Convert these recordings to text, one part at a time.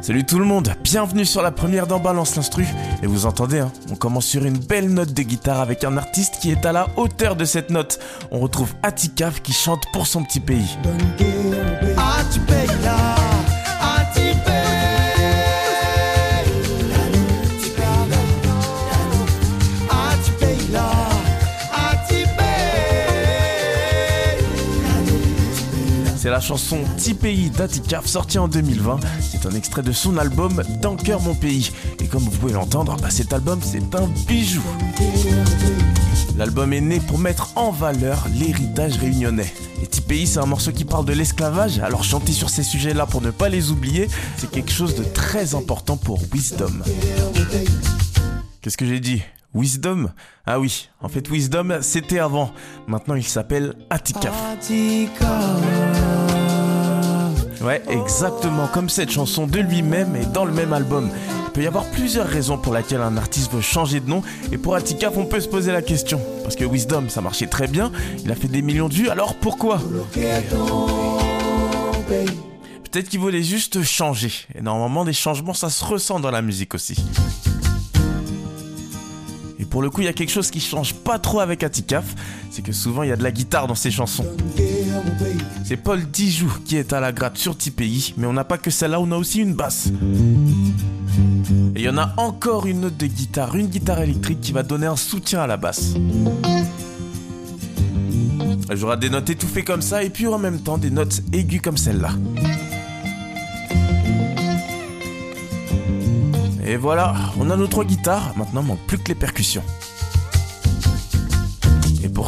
Salut tout le monde, bienvenue sur la première d'en Balance l'instru. Et vous entendez, hein, on commence sur une belle note de guitare avec un artiste qui est à la hauteur de cette note. On retrouve Atikaf qui chante pour son petit pays. C'est la chanson Petit pays d'Atikaf sortie en 2020. C'est un extrait de son album Dans cœur mon pays. Et comme vous pouvez l'entendre, bah, cet album c'est un bijou. L'album est né pour mettre en valeur l'héritage réunionnais. Et pays c'est un morceau qui parle de l'esclavage, alors chanter sur ces sujets-là pour ne pas les oublier, c'est quelque chose de très important pour Wisdom. Qu'est-ce que j'ai dit? Wisdom? Ah oui, en fait Wisdom c'était avant. Maintenant il s'appelle Atikaf. Ouais, exactement comme cette chanson de lui-même et dans le même album. Il peut y avoir plusieurs raisons pour lesquelles un artiste veut changer de nom et pour Atikaf on peut se poser la question. Parce que Wisdom ça marchait très bien, il a fait des millions de vues, alors pourquoi? Peut-être qu'il voulait juste changer. Et normalement des changements ça se ressent dans la musique aussi. Et pour le coup, il y a quelque chose qui change pas trop avec Atikaf, c'est que souvent il y a de la guitare dans ses chansons. C'est Paul Dijou qui est à la gratte sur TPI, mais on n'a pas que celle-là, on a aussi une basse. Et il y en a encore une note de guitare, une guitare électrique qui va donner un soutien à la basse. J'aurai des notes étouffées comme ça et puis en même temps des notes aiguës comme celle-là. Et voilà, on a nos trois guitares, maintenant il manque plus que les percussions.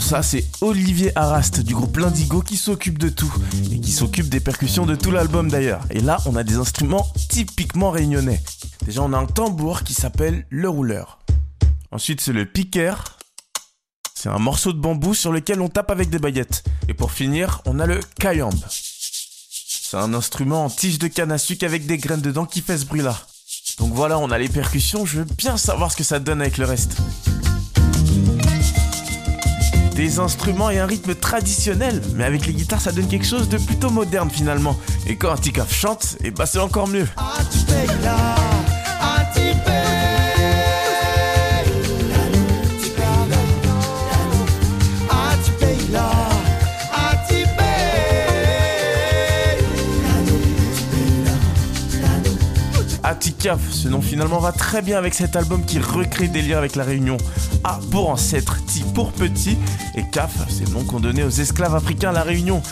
Ça, c'est Olivier Arast du groupe Lindigo qui s'occupe de tout, et qui s'occupe des percussions de tout l'album d'ailleurs. Et là, on a des instruments typiquement réunionnais. Déjà, on a un tambour qui s'appelle le rouleur. Ensuite, c'est le piquer. C'est un morceau de bambou sur lequel on tape avec des baguettes. Et pour finir, on a le kayamb. C'est un instrument en tige de canne à sucre avec des graines dedans qui fait ce bruit-là. Donc voilà, on a les percussions, je veux bien savoir ce que ça donne avec le reste. Des instruments et un rythme traditionnel, mais avec les guitares ça donne quelque chose de plutôt moderne finalement. Et quand Antikaf chante, et bah c'est encore mieux. Atikaf, ce nom finalement va très bien avec cet album qui recrée des liens avec la Réunion. A pour ancêtre, Ti pour petit, et Kaf, c'est le nom qu'on donnait aux esclaves africains à la Réunion.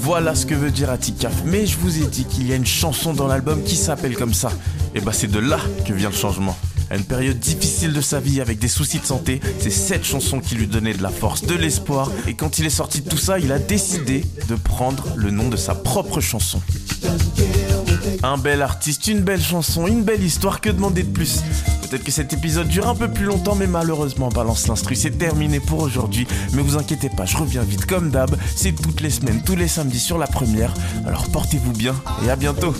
Voilà ce que veut dire Atikaf, mais je vous ai dit qu'il y a une chanson dans l'album qui s'appelle comme ça. Et bah c'est de là que vient le changement. À une période difficile de sa vie avec des soucis de santé, c'est cette chanson qui lui donnait de la force, de l'espoir. Et quand il est sorti de tout ça, il a décidé de prendre le nom de sa propre chanson. Un bel artiste, une belle chanson, une belle histoire, que demander de plus? Peut-être que cet épisode dure un peu plus longtemps, mais malheureusement, Balance l'instru, c'est terminé pour aujourd'hui. Mais vous inquiétez pas, je reviens vite comme d'hab. C'est toutes les semaines, tous les samedis sur la première. Alors portez-vous bien et à bientôt.